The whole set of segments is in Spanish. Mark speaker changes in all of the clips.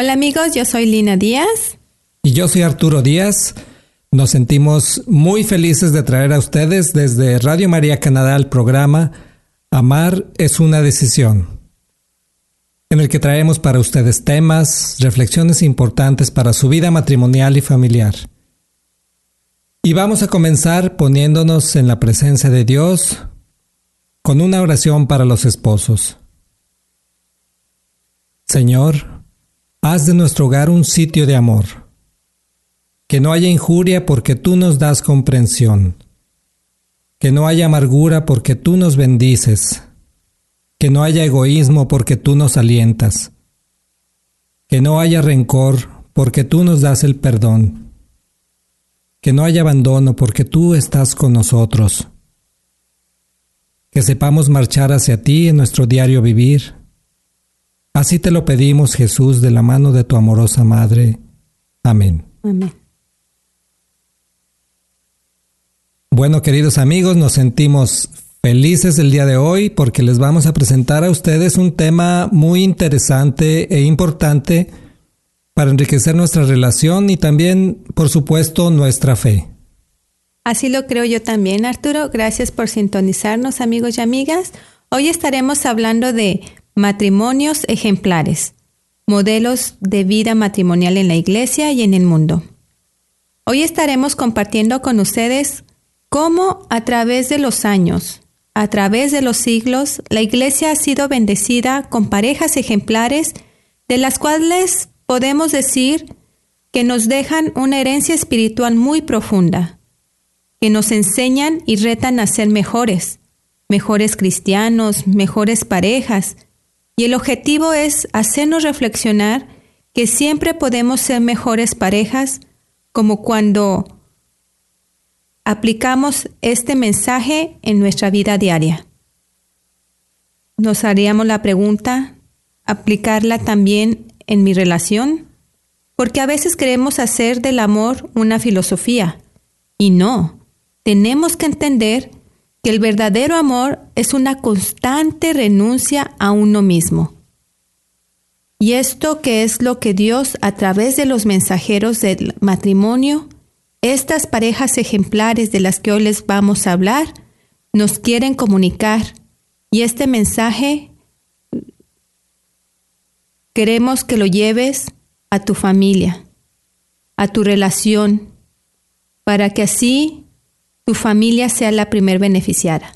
Speaker 1: Hola amigos, yo soy Lina Díaz.
Speaker 2: Y yo soy Arturo Díaz. Nos sentimos muy felices de traer a ustedes desde Radio María Canadá el programa Amar es una decisión, en el que traemos para ustedes temas, reflexiones importantes para su vida matrimonial y familiar. Y vamos a comenzar poniéndonos en la presencia de Dios con una oración para los esposos. Señor, haz de nuestro hogar un sitio de amor. Que no haya injuria porque tú nos das comprensión. Que no haya amargura porque tú nos bendices. Que no haya egoísmo porque tú nos alientas. Que no haya rencor porque tú nos das el perdón. Que no haya abandono porque tú estás con nosotros. Que sepamos marchar hacia ti en nuestro diario vivir. Así te lo pedimos, Jesús, de la mano de tu amorosa Madre. Amén.
Speaker 1: Amén.
Speaker 2: Bueno, queridos amigos, nos sentimos felices el día de hoy porque les vamos a presentar a ustedes un tema muy interesante e importante para enriquecer nuestra relación y también, por supuesto, nuestra fe.
Speaker 1: Así lo creo yo también, Arturo. Gracias por sintonizarnos, amigos y amigas. Hoy estaremos hablando de matrimonios ejemplares, modelos de vida matrimonial en la iglesia y en el mundo. Hoy estaremos compartiendo con ustedes cómo a través de los años, a través de los siglos, la iglesia ha sido bendecida con parejas ejemplares de las cuales podemos decir que nos dejan una herencia espiritual muy profunda, que nos enseñan y retan a ser mejores, mejores cristianos, mejores parejas, y el objetivo es hacernos reflexionar que siempre podemos ser mejores parejas como cuando aplicamos este mensaje en nuestra vida diaria. Nos haríamos la pregunta, ¿aplicarla también en mi relación? Porque a veces queremos hacer del amor una filosofía y no, tenemos que entender que el verdadero amor es una constante renuncia a uno mismo. Y esto que es lo que Dios a través de los mensajeros del matrimonio, estas parejas ejemplares de las que hoy les vamos a hablar, nos quieren comunicar. Y este mensaje queremos que lo lleves a tu familia, a tu relación, para que así familia sea la primer beneficiada.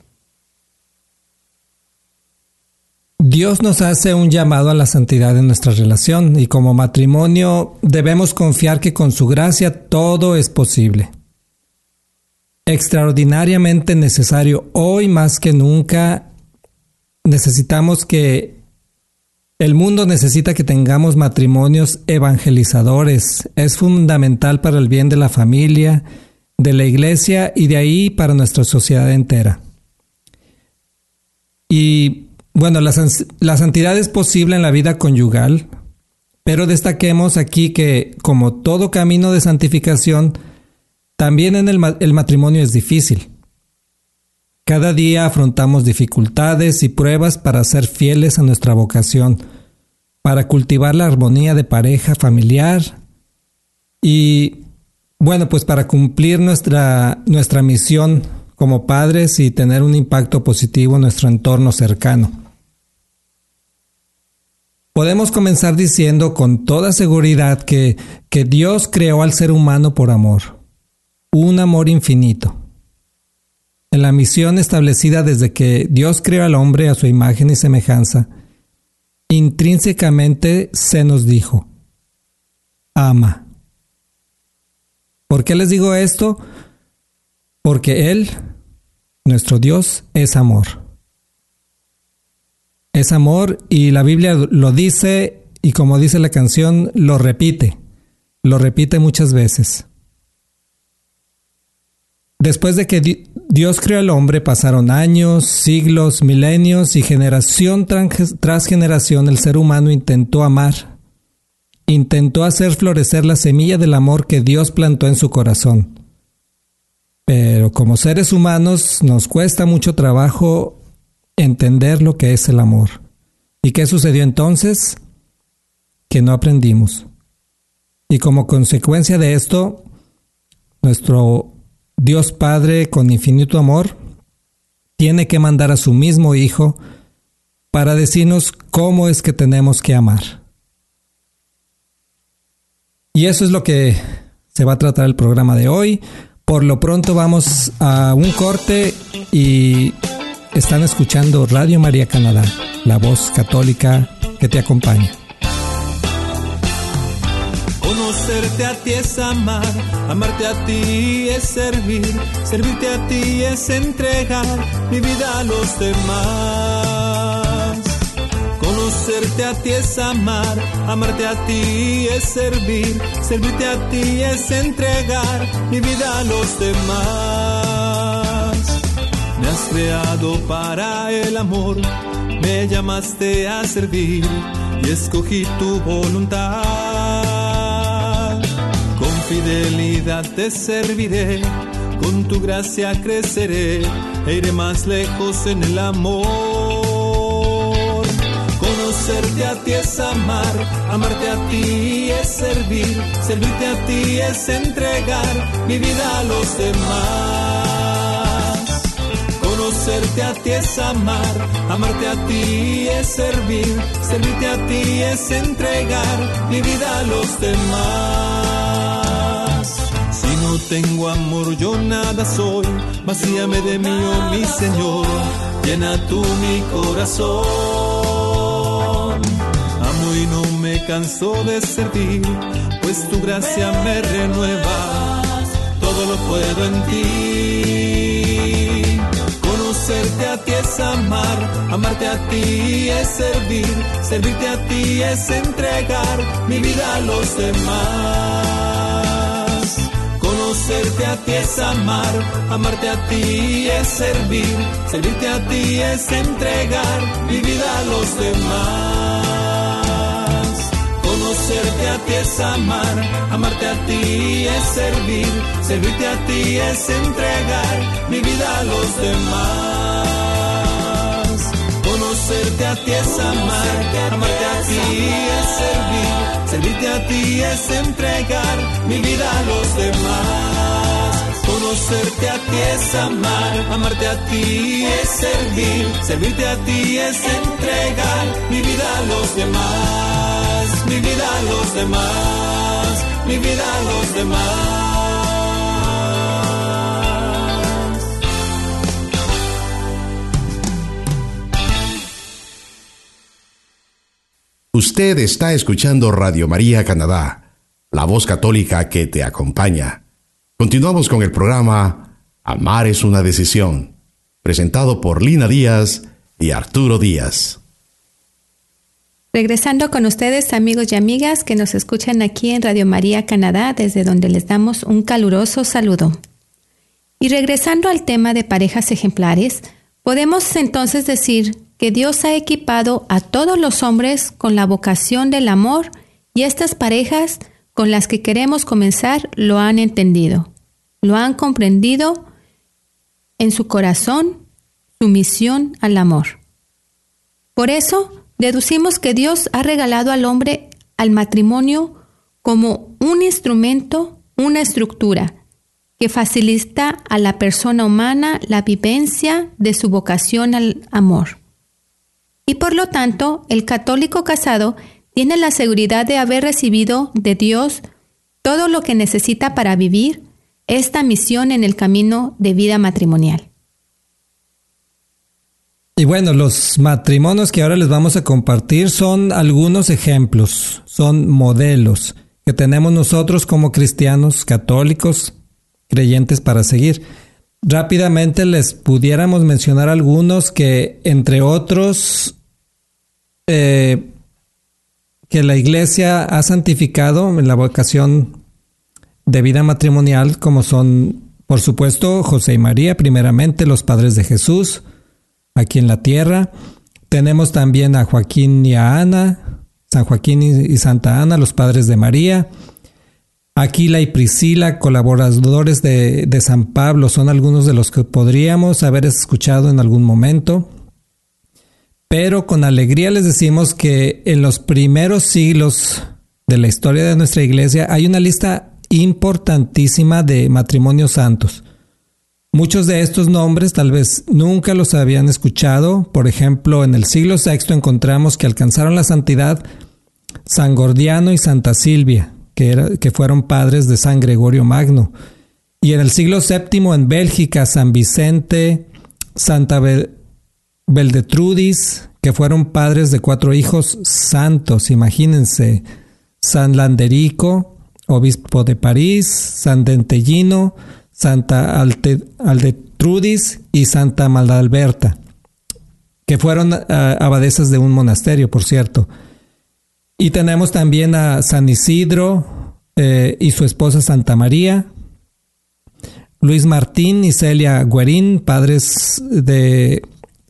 Speaker 2: Dios nos hace un llamado a la santidad en nuestra relación y como matrimonio debemos confiar que con su gracia todo es posible. Extraordinariamente necesario hoy más que nunca necesitamos que el mundo necesita que tengamos matrimonios evangelizadores. Es fundamental para el bien de la familia, de la iglesia y de ahí para nuestra sociedad entera. Y bueno, la, santidad es posible en la vida conyugal, pero destaquemos aquí que como todo camino de santificación, también en el, el matrimonio es difícil. Cada día afrontamos dificultades y pruebas para ser fieles a nuestra vocación, para cultivar la armonía de pareja familiar y bueno, pues para cumplir nuestra, nuestra misión como padres y tener un impacto positivo en nuestro entorno cercano. Podemos comenzar diciendo con toda seguridad que, que Dios creó al ser humano por amor, un amor infinito. En la misión establecida desde que Dios creó al hombre a su imagen y semejanza, intrínsecamente se nos dijo, ama. ¿Por qué les digo esto? Porque Él, nuestro Dios, es amor. Es amor y la Biblia lo dice y como dice la canción, lo repite. Lo repite muchas veces. Después de que Dios creó al hombre, pasaron años, siglos, milenios y generación tras generación el ser humano intentó amar. Intentó hacer florecer la semilla del amor que Dios plantó en su corazón. Pero como seres humanos nos cuesta mucho trabajo entender lo que es el amor. ¿Y qué sucedió entonces? Que no aprendimos. Y como consecuencia de esto, nuestro Dios Padre con infinito amor tiene que mandar a su mismo Hijo para decirnos cómo es que tenemos que amar. Y eso es lo que se va a tratar el programa de hoy. Por lo pronto vamos a un corte y están escuchando Radio María Canadá, la voz católica que te acompaña.
Speaker 3: Conocerte a ti es amar, amarte a ti es servir, servirte a ti es entregar mi vida a los demás. Conocerte a ti es amar, amarte a ti es servir, servirte a ti es entregar mi vida a los demás. Me has creado para el amor, me llamaste a servir y escogí tu voluntad. Con fidelidad te serviré, con tu gracia creceré e iré más lejos en el amor. Conocerte a ti es amar, amarte a ti es servir, servirte a ti es entregar mi vida a los demás. Conocerte a ti es amar, amarte a ti es servir, servirte a ti es entregar mi vida a los demás. Si no tengo amor yo nada soy, vacíame de mí, oh mi Señor, llena tú mi corazón. Y no me canso de servir, pues tu gracia me renueva, todo lo puedo en ti. Conocerte a ti es amar, amarte a ti es servir, servirte a ti es entregar mi vida a los demás. Conocerte a ti es amar, amarte a ti es servir, servirte a ti es entregar mi vida a los demás. Conocerte a ti es amar, amarte a ti es servir, servirte a ti es entregar mi vida a los demás. Conocerte a ti es amar, amarte a ti es servir, servirte a ti es entregar mi vida a los demás. Conocerte a ti es amar, amarte a ti es servir, servirte a ti es entregar mi vida a los demás, mi vida a los demás, mi vida a los demás.
Speaker 4: Usted está escuchando Radio María Canadá, la voz católica que te acompaña. Continuamos con el programa Amar es una decisión, presentado por Lina Díaz y Arturo Díaz.
Speaker 1: Regresando con ustedes, amigos y amigas que nos escuchan aquí en Radio María Canadá, desde donde les damos un caluroso saludo. Y regresando al tema de parejas ejemplares, podemos entonces decir que Dios ha equipado a todos los hombres con la vocación del amor y estas parejas con las que queremos comenzar lo han entendido, lo han comprendido en su corazón, su misión al amor. Por eso, deducimos que Dios ha regalado al hombre al matrimonio como un instrumento, una estructura, que facilita a la persona humana la vivencia de su vocación al amor. Y por lo tanto, el católico casado tiene la seguridad de haber recibido de Dios todo lo que necesita para vivir esta misión en el camino de vida matrimonial.
Speaker 2: Y bueno, los matrimonios que ahora les vamos a compartir son algunos ejemplos, son modelos que tenemos nosotros como cristianos católicos, creyentes para seguir. Rápidamente les pudiéramos mencionar algunos que, entre otros, eh, que la iglesia ha santificado en la vocación de vida matrimonial, como son, por supuesto, José y María, primeramente los padres de Jesús, aquí en la tierra. Tenemos también a Joaquín y a Ana, San Joaquín y Santa Ana, los padres de María. Aquila y Priscila, colaboradores de, de, San Pablo, son algunos de los que podríamos haber escuchado en algún momento. Pero con alegría les decimos que en los primeros siglos de la historia de nuestra iglesia hay una lista importantísima de matrimonios santos. Muchos de estos nombres tal vez nunca los habían escuchado. Por ejemplo, en el siglo VI encontramos que alcanzaron la santidad San Gordiano y Santa Silvia, que, fueron padres de San Gregorio Magno. Y en el siglo VII en Bélgica, San Vicente, Santa Beldetrudis, que fueron padres de cuatro hijos santos, imagínense, San Landerico, obispo de París, San Dentellino, Santa Aldetrudis y Santa Maldalberta, que fueron eh, abadesas de un monasterio, por cierto. Y tenemos también a San Isidro eh, y su esposa Santa María, Luis Martín y Celia Guerín, padres de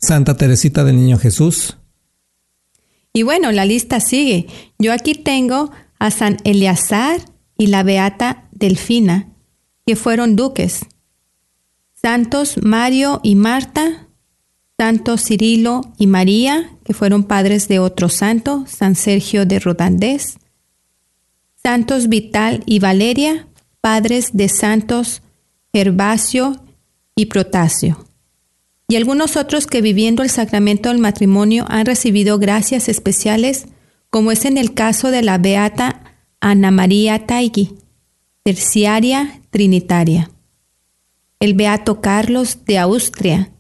Speaker 2: Santa Teresita del Niño Jesús.
Speaker 1: Y bueno, la lista sigue. Yo aquí tengo a San Eleazar y la beata Delfina, que fueron duques. Santos Mario y Marta, Santos Cirilo y María, que fueron padres de otro santo, San Sergio de Rodandés. Santos Vital y Valeria, padres de santos Gervasio y Protasio. Y algunos otros que viviendo el sacramento del matrimonio han recibido gracias especiales, como es en el caso de la beata Ana María Taigui, terciaria trinitaria. El Beato Carlos de Austria,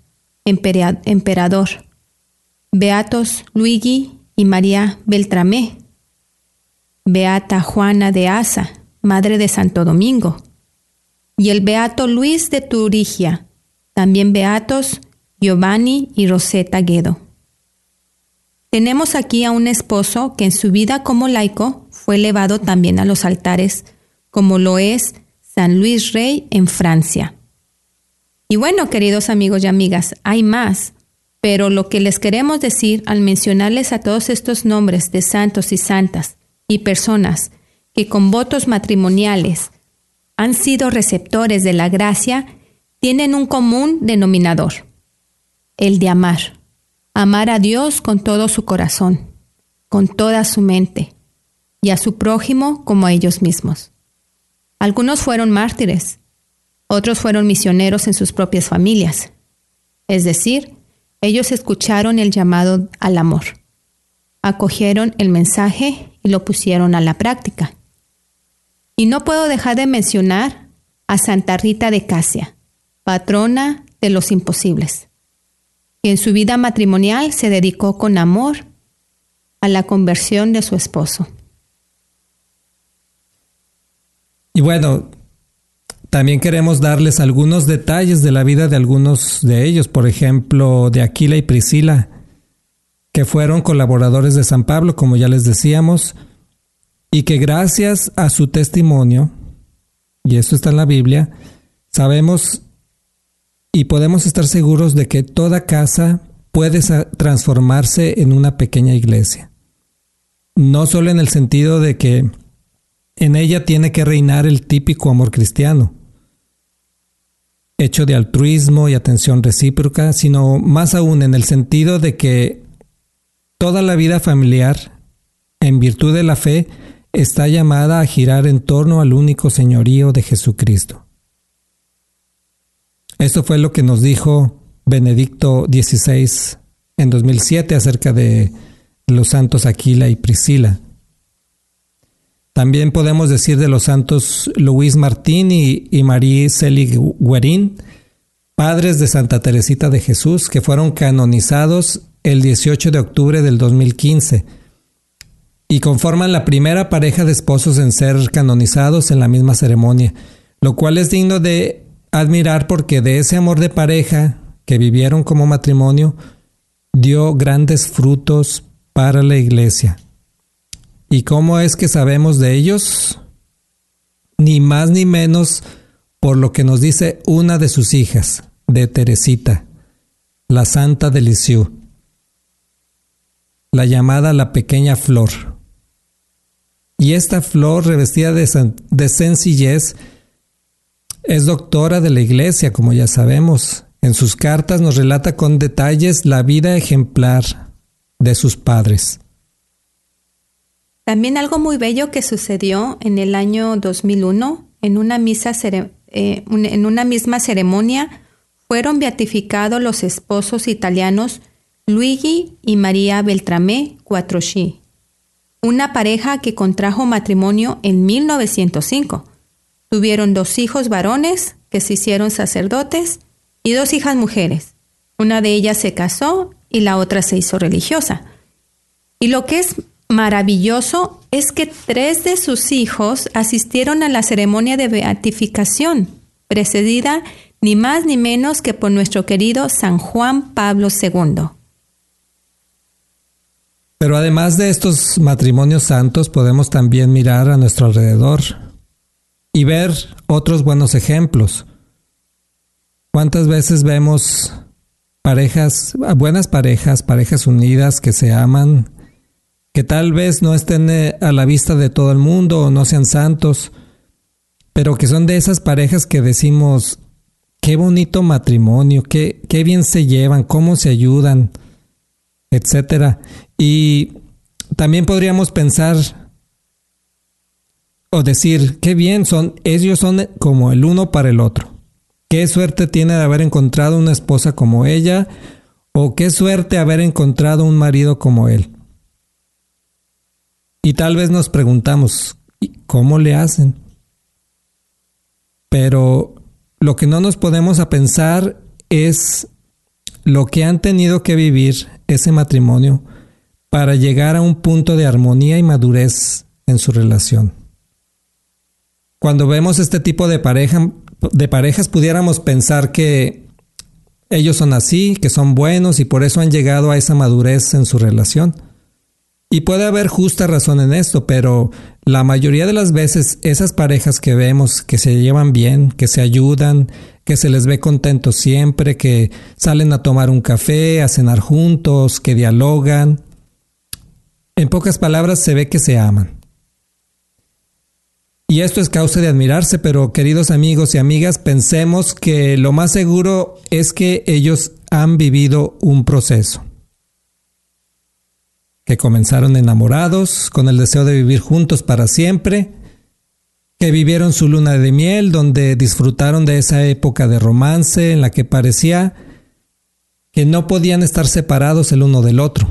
Speaker 1: emperador. Beatos Luigi y María Beltramé. Beata Juana de Asa, madre de Santo Domingo. Y el Beato Luis de Turigia, también Beatos Giovanni y Rosetta Guedo. Tenemos aquí a un esposo que en su vida como laico fue elevado también a los altares, como lo es San Luis Rey en Francia. Y bueno, queridos amigos y amigas, hay más, pero lo que les queremos decir al mencionarles a todos estos nombres de santos y santas y personas que con votos matrimoniales han sido receptores de la gracia, tienen un común denominador, el de amar. Amar a Dios con todo su corazón, con toda su mente, y a su prójimo como a ellos mismos. Algunos fueron mártires, otros fueron misioneros en sus propias familias. Es decir, ellos escucharon el llamado al amor, acogieron el mensaje y lo pusieron a la práctica. Y no puedo dejar de mencionar a Santa Rita de Casia, patrona de los imposibles, que en su vida matrimonial se dedicó con amor a la conversión de su esposo.
Speaker 2: Y bueno, también queremos darles algunos detalles de la vida de algunos de ellos, por ejemplo, de Aquila y Priscila, que fueron colaboradores de San Pablo, como ya les decíamos, y que gracias a su testimonio, y esto está en la Biblia, sabemos y podemos estar seguros de que toda casa puede transformarse en una pequeña iglesia. No solo en el sentido de que en ella tiene que reinar el típico amor cristiano, hecho de altruismo y atención recíproca, sino más aún en el sentido de que toda la vida familiar, en virtud de la fe, está llamada a girar en torno al único señorío de Jesucristo. Esto fue lo que nos dijo Benedicto XVI en 2007 acerca de los santos Aquila y Priscila. También podemos decir de los santos Luis Martín y, Marie Selig Guerin, padres de Santa Teresita de Jesús, que fueron canonizados el 18 de octubre del 2015 y conforman la primera pareja de esposos en ser canonizados en la misma ceremonia, lo cual es digno de admirar porque de ese amor de pareja que vivieron como matrimonio dio grandes frutos para la iglesia. ¿Y cómo es que sabemos de ellos? Ni más ni menos por lo que nos dice una de sus hijas, de Teresita, la Santa de la llamada la pequeña flor. Y esta flor revestida de sencillez es doctora de la iglesia, como ya sabemos. En sus cartas nos relata con detalles la vida ejemplar de sus padres.
Speaker 1: También algo muy bello que sucedió en el año 2001, en una, misa eh, en una misma ceremonia, fueron beatificados los esposos italianos Luigi y María Beltramé Quattrocchi, una pareja que contrajo matrimonio en 1905. Tuvieron dos hijos varones que se hicieron sacerdotes y dos hijas mujeres. Una de ellas se casó y la otra se hizo religiosa. Y lo que es maravilloso es que tres de sus hijos asistieron a la ceremonia de beatificación, precedida ni más ni menos que por nuestro querido San Juan Pablo II.
Speaker 2: Pero además de estos matrimonios santos, podemos también mirar a nuestro alrededor y ver otros buenos ejemplos. ¿Cuántas veces vemos parejas, buenas parejas, parejas unidas que se aman, que tal vez no estén eh, a la vista de todo el mundo o no sean santos, pero que son de esas parejas que decimos, qué bonito matrimonio, qué, qué bien se llevan, cómo se ayudan, etcétera. Y también podríamos pensar o decir, qué bien son, ellos son como el uno para el otro. Qué suerte tiene de haber encontrado una esposa como ella, o qué suerte haber encontrado un marido como él. Y tal vez nos preguntamos, ¿cómo le hacen? Pero lo que no nos podemos a pensar es lo que han tenido que vivir ese matrimonio para llegar a un punto de armonía y madurez en su relación. Cuando vemos este tipo de pareja, de parejas pudiéramos pensar que ellos son así, que son buenos y por eso han llegado a esa madurez en su relación. Y puede haber justa razón en esto, pero la mayoría de las veces esas parejas que vemos que se llevan bien, que se ayudan, que se les ve contentos siempre, que salen a tomar un café, a cenar juntos, que dialogan, en pocas palabras se ve que se aman. Y esto es causa de admirarse, pero queridos amigos y amigas, pensemos que lo más seguro es que ellos han vivido un proceso que comenzaron enamorados, con el deseo de vivir juntos para siempre, que vivieron su luna de miel, donde disfrutaron de esa época de romance en la que parecía que no podían estar separados el uno del otro.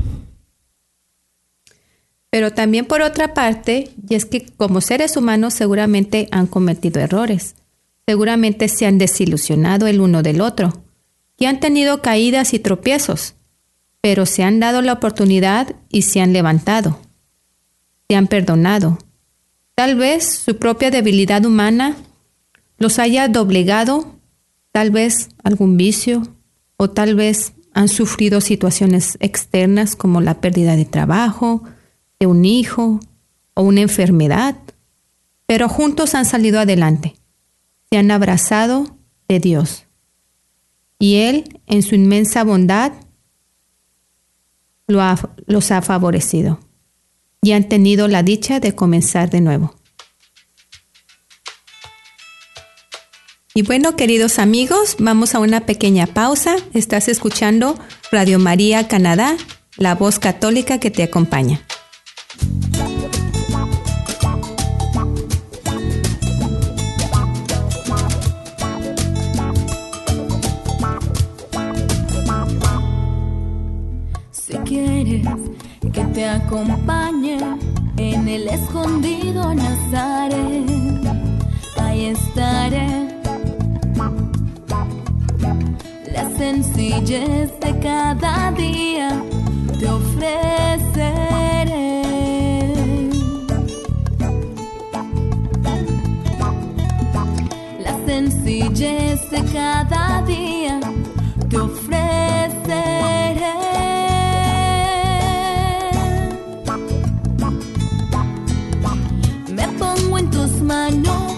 Speaker 1: Pero también por otra parte, y es que como seres humanos seguramente han cometido errores, seguramente se han desilusionado el uno del otro, y han tenido caídas y tropiezos, pero se han dado la oportunidad y se han levantado, se han perdonado. Tal vez su propia debilidad humana los haya doblegado, tal vez algún vicio, o tal vez han sufrido situaciones externas como la pérdida de trabajo, un hijo o una enfermedad, pero juntos han salido adelante, se han abrazado de Dios. Y Él, en su inmensa bondad, los ha favorecido y han tenido la dicha de comenzar de nuevo. Y bueno, queridos amigos, vamos a una pequeña pausa. Estás escuchando Radio María Canadá, la voz católica que te acompaña.
Speaker 5: Si quieres que te acompañe en el escondido Nazaret, ahí estaré. La sencillez de cada día te ofrece. Cada día te ofreceré. Me pongo en tus manos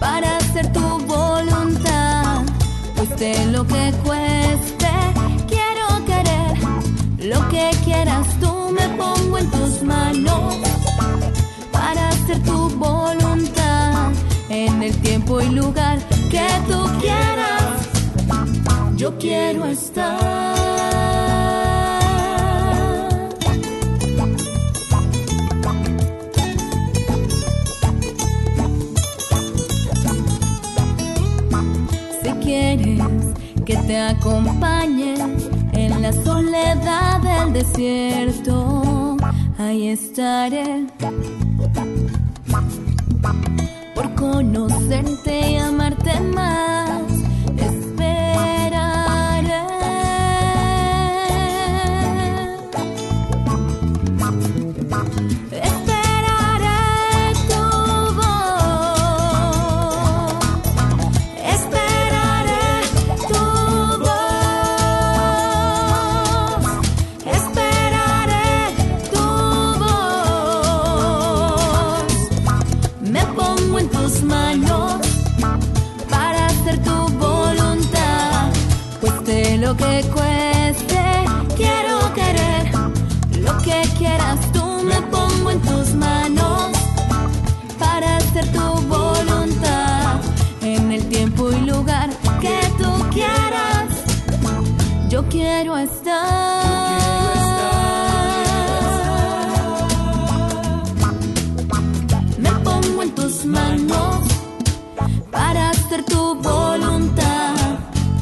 Speaker 5: para hacer tu voluntad, cueste lo que cueste, quiero querer lo que quieras tú, me pongo en tus manos para hacer tu voluntad en el tiempo y lugar que tú. Yo quiero estar. Si quieres que te acompañe en la soledad del desierto, ahí estaré. Por conocerte y amarte más, quiero estar. Me pongo en tus manos para hacer tu voluntad.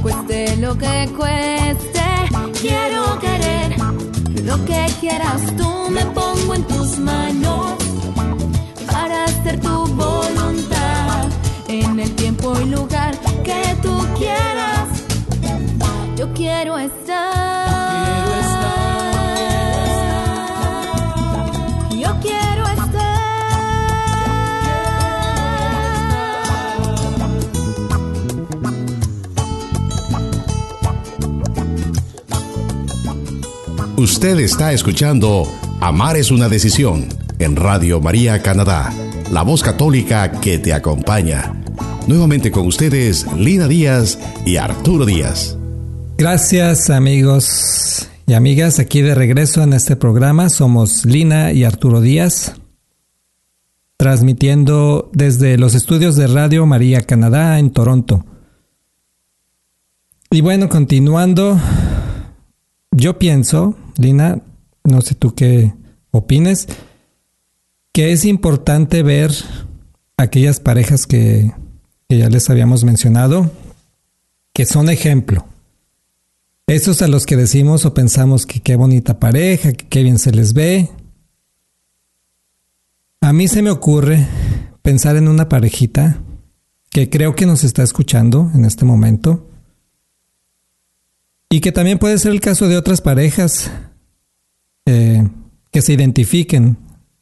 Speaker 5: Cueste lo que cueste, quiero querer lo que quieras tú. Me pongo en tus manos para hacer tu voluntad en el tiempo y lugar
Speaker 4: Usted está escuchando Amar es una decisión en Radio María Canadá, la voz católica que te acompaña. Nuevamente con ustedes Lina Díaz y Arturo Díaz.
Speaker 2: Gracias amigos y amigas, aquí de regreso en este programa somos Lina y Arturo Díaz, transmitiendo desde los estudios de Radio María Canadá en Toronto. Y bueno, continuando, yo pienso, Lina, no sé tú qué opines, que es importante ver aquellas parejas que, que ya les habíamos mencionado, que son ejemplo. Esos a los que decimos o pensamos que qué bonita pareja, que qué bien se les ve. A mí se me ocurre pensar en una parejita que creo que nos está escuchando en este momento y que también puede ser el caso de otras parejas eh, que se identifiquen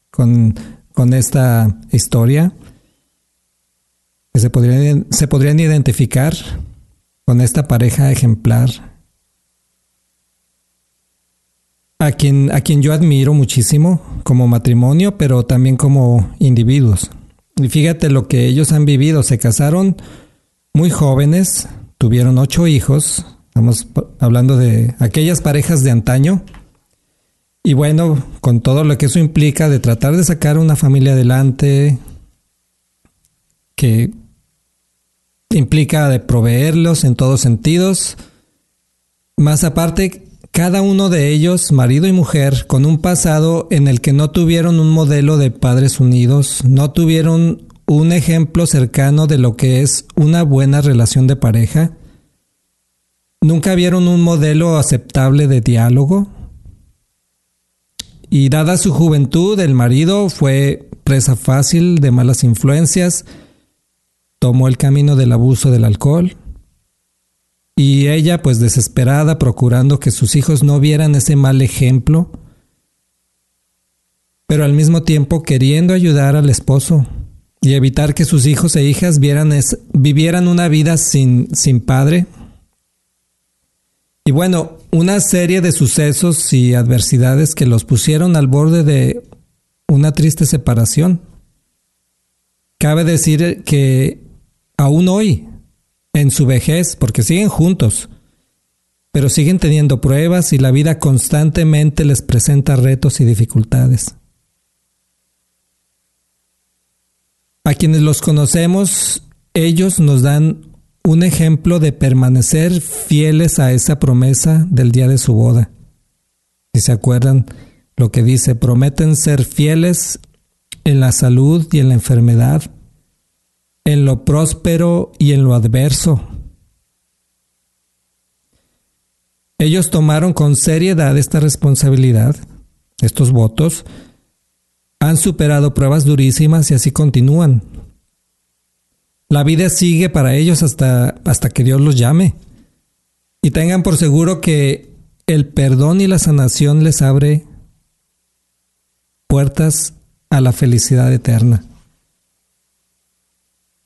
Speaker 2: con, con esta historia, que se podrían, se podrían identificar con esta pareja ejemplar a quien, a quien yo admiro muchísimo como matrimonio, pero también como individuos. Y fíjate lo que ellos han vivido. Se casaron muy jóvenes, tuvieron ocho hijos. Estamos hablando de aquellas parejas de antaño. Y bueno, con todo lo que eso implica de tratar de sacar una familia adelante, que implica de proveerlos en todos sentidos. Más aparte, cada uno de ellos, marido y mujer, con un pasado en el que no tuvieron un modelo de padres unidos, no tuvieron un ejemplo cercano de lo que es una buena relación de pareja, nunca vieron un modelo aceptable de diálogo. y dada su juventud, el marido fue presa fácil de malas influencias, tomó el camino del abuso del alcohol, y ella, pues desesperada, procurando que sus hijos no vieran ese mal ejemplo, pero al mismo tiempo queriendo ayudar al esposo y evitar que sus hijos e hijas vieran vivieran una vida sin, sin padre. Y bueno, una serie de sucesos y adversidades que los pusieron al borde de una triste separación. Cabe decir que aún hoy en su vejez, porque siguen juntos, pero siguen teniendo pruebas y la vida constantemente les presenta retos y dificultades. A quienes los conocemos, ellos nos dan un ejemplo de permanecer fieles a esa promesa del día de su boda. Si se acuerdan lo que dice, prometen ser fieles en la salud y en la enfermedad, en lo próspero y en lo adverso. Ellos tomaron con seriedad esta responsabilidad, estos votos, han superado pruebas durísimas y así continúan. La vida sigue para ellos hasta, hasta que Dios los llame. Y tengan por seguro que el perdón y la sanación les abre puertas a la felicidad eterna.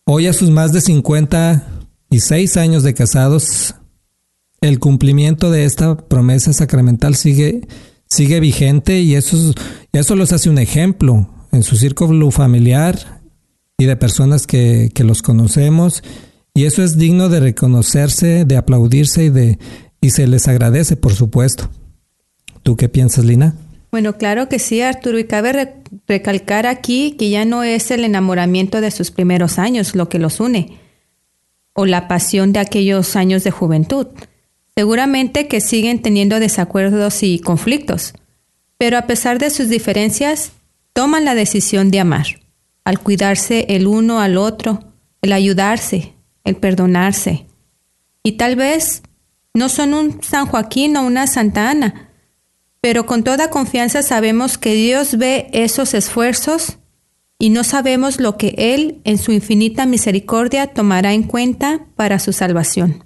Speaker 2: Hoy a sus más de 56 años de casados, el cumplimiento de esta promesa sacramental sigue, sigue vigente y eso, eso los hace un ejemplo en su círculo familiar y de personas que, los conocemos y eso es digno de reconocerse, de aplaudirse y, de, y se les agradece, por supuesto. ¿Tú qué piensas, Lina?
Speaker 1: Bueno, claro que sí, Arturo, y cabe recalcar aquí que ya no es el enamoramiento de sus primeros años lo que los une, o la pasión de aquellos años de juventud. Seguramente que siguen teniendo desacuerdos y conflictos, pero a pesar de sus diferencias, toman la decisión de amar, al cuidarse el uno al otro, el ayudarse, el perdonarse. Y tal vez no son un San Joaquín o una Santa Ana, pero con toda confianza sabemos que Dios ve esos esfuerzos y no sabemos lo que Él, en su infinita misericordia, tomará en cuenta para su salvación.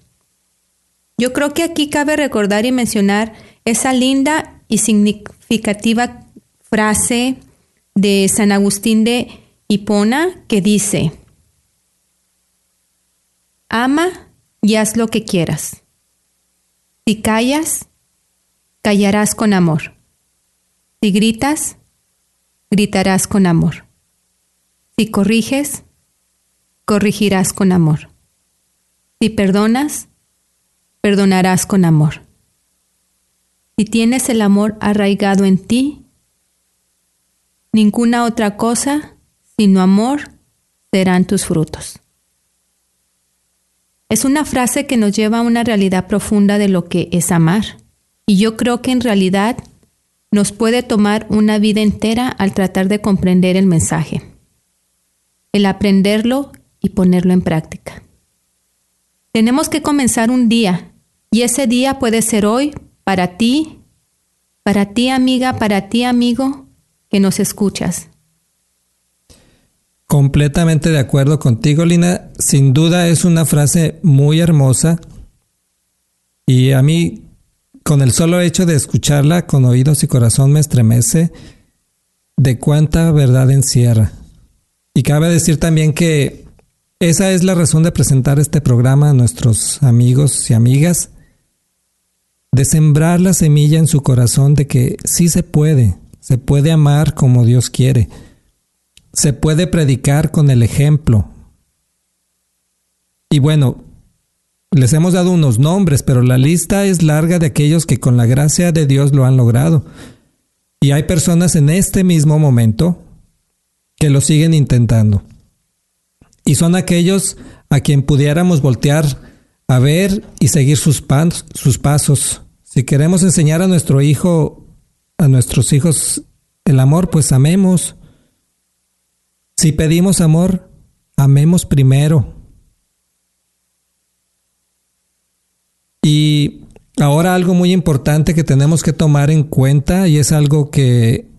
Speaker 1: Yo creo que aquí cabe recordar y mencionar esa linda y significativa frase de San Agustín de Hipona que dice, ama y haz lo que quieras. Si callas, callarás con amor. Si gritas, gritarás con amor. Si corriges, corrigirás con amor. Si perdonas, perdonarás con amor. Si tienes el amor arraigado en ti, ninguna otra cosa sino amor serán tus frutos. Es una frase que nos lleva a una realidad profunda de lo que es amar. Y yo creo que en realidad nos puede tomar una vida entera al tratar de comprender el mensaje, el aprenderlo y ponerlo en práctica. Tenemos que comenzar un día y ese día puede ser hoy para ti, para ti amiga, para ti amigo que nos escuchas.
Speaker 2: Completamente de acuerdo contigo, Lina. Sin duda es una frase muy hermosa y a mí con el solo hecho de escucharla con oídos y corazón me estremece de cuánta verdad encierra. Y cabe decir también que esa es la razón de presentar este programa a nuestros amigos y amigas, de sembrar la semilla en su corazón de que sí se puede, se puede amar como Dios quiere, se puede predicar con el ejemplo. Y bueno, les hemos dado unos nombres, pero la lista es larga de aquellos que con la gracia de Dios lo han logrado. Y hay personas en este mismo momento que lo siguen intentando. Y son aquellos a quien pudiéramos voltear a ver y seguir sus, sus pasos. Si queremos enseñar a nuestro hijo, a nuestros hijos el amor, pues amemos. Si pedimos amor, amemos primero. Y ahora algo muy importante que tenemos que tomar en cuenta y es algo que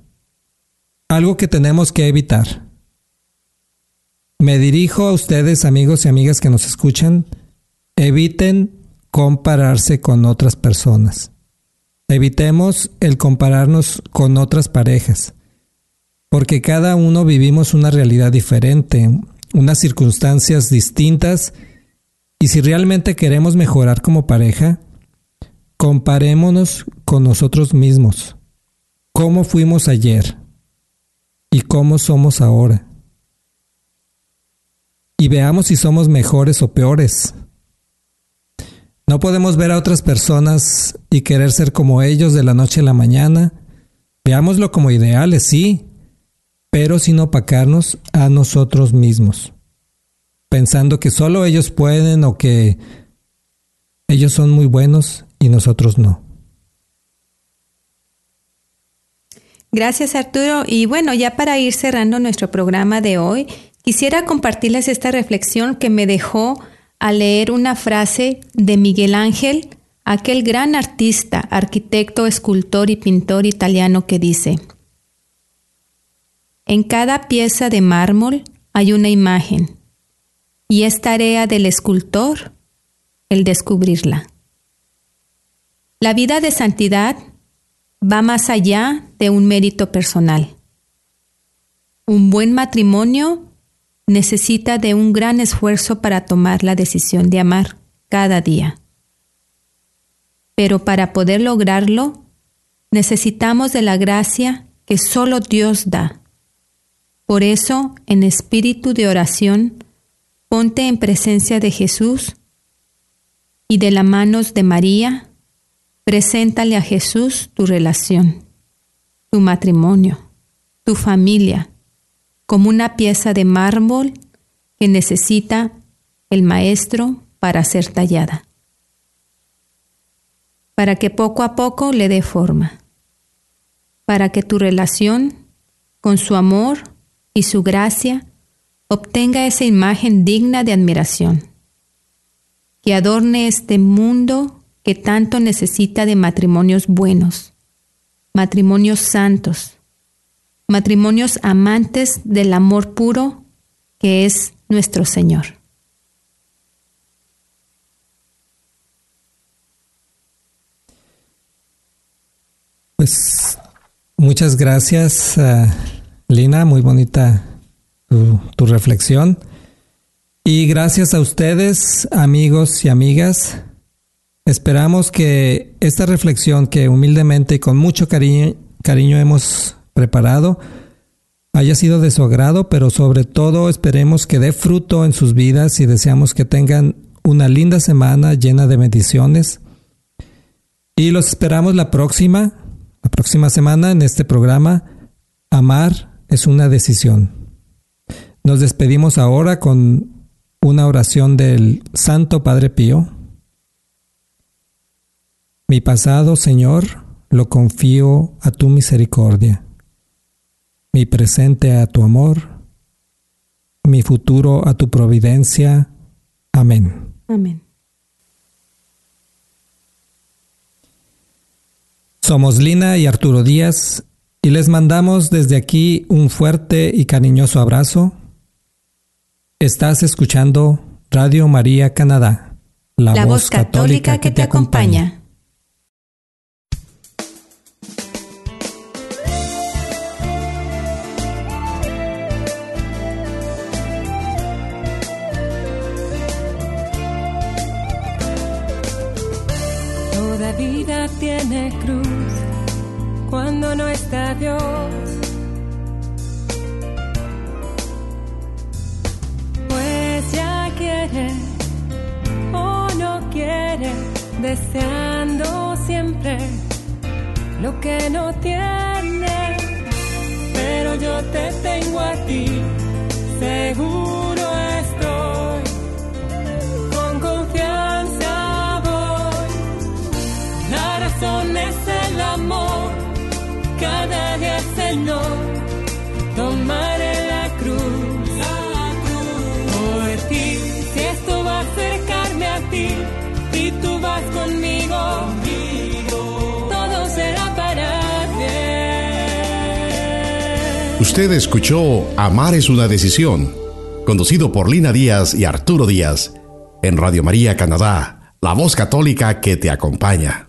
Speaker 2: algo que tenemos que evitar. Me dirijo a ustedes, amigos y amigas que nos escuchan, eviten compararse con otras personas. Evitemos el compararnos con otras parejas, porque cada uno vivimos una realidad diferente, unas circunstancias distintas, y si realmente queremos mejorar como pareja, comparémonos con nosotros mismos. ¿Cómo fuimos ayer? ¿Y cómo somos ahora? Y veamos si somos mejores o peores. No podemos ver a otras personas y querer ser como ellos de la noche a la mañana. Veámoslo como ideales, sí, pero sin opacarnos a nosotros mismos pensando que solo ellos pueden o que ellos son muy buenos y nosotros no.
Speaker 1: Gracias Arturo. Y bueno, ya para ir cerrando nuestro programa de hoy, quisiera compartirles esta reflexión que me dejó al leer una frase de Miguel Ángel, aquel gran artista, arquitecto, escultor y pintor italiano que dice, en cada pieza de mármol hay una imagen y es tarea del escultor el descubrirla. La vida de santidad va más allá de un mérito personal. Un buen matrimonio necesita de un gran esfuerzo para tomar la decisión de amar cada día. Pero para poder lograrlo, necesitamos de la gracia que solo Dios da. Por eso, en espíritu de oración, Ponte en presencia de Jesús y de las manos de María, preséntale a Jesús tu relación, tu matrimonio, tu familia, como una pieza de mármol que necesita el maestro para ser tallada, para que poco a poco le dé forma, para que tu relación con su amor y su gracia obtenga esa imagen digna de admiración, que adorne este mundo que tanto necesita de matrimonios buenos, matrimonios santos, matrimonios amantes del amor puro que es nuestro Señor.
Speaker 2: Pues muchas gracias, Lina, muy bonita tu, reflexión. Y gracias a ustedes, amigos y amigas. Esperamos que esta reflexión que humildemente y con mucho cariño, cariño hemos preparado haya sido de su agrado, pero sobre todo esperemos que dé fruto en sus vidas y deseamos que tengan una linda semana llena de bendiciones. Y los esperamos la próxima, la próxima semana en este programa. Amar es una decisión. Nos despedimos ahora con una oración del Santo Padre Pío. Mi pasado, Señor, lo confío a tu misericordia, mi presente a tu amor, mi futuro a tu providencia. Amén.
Speaker 1: Amén.
Speaker 2: Somos Lina y Arturo Díaz y les mandamos desde aquí un fuerte y cariñoso abrazo. Estás escuchando Radio María Canadá,
Speaker 1: la, voz católica, que te acompaña.
Speaker 6: Toda vida tiene cruz cuando no está Dios o no quiere, deseando siempre lo que no tiene. Pero yo te tengo a ti, seguro Señor, tomaré la cruz acercarme a ti y tú vas conmigo. Todo será para bien.
Speaker 4: Usted escuchó Amar es una decisión, conducido por Lina Díaz y Arturo Díaz, en Radio María Canadá, la voz católica que te acompaña.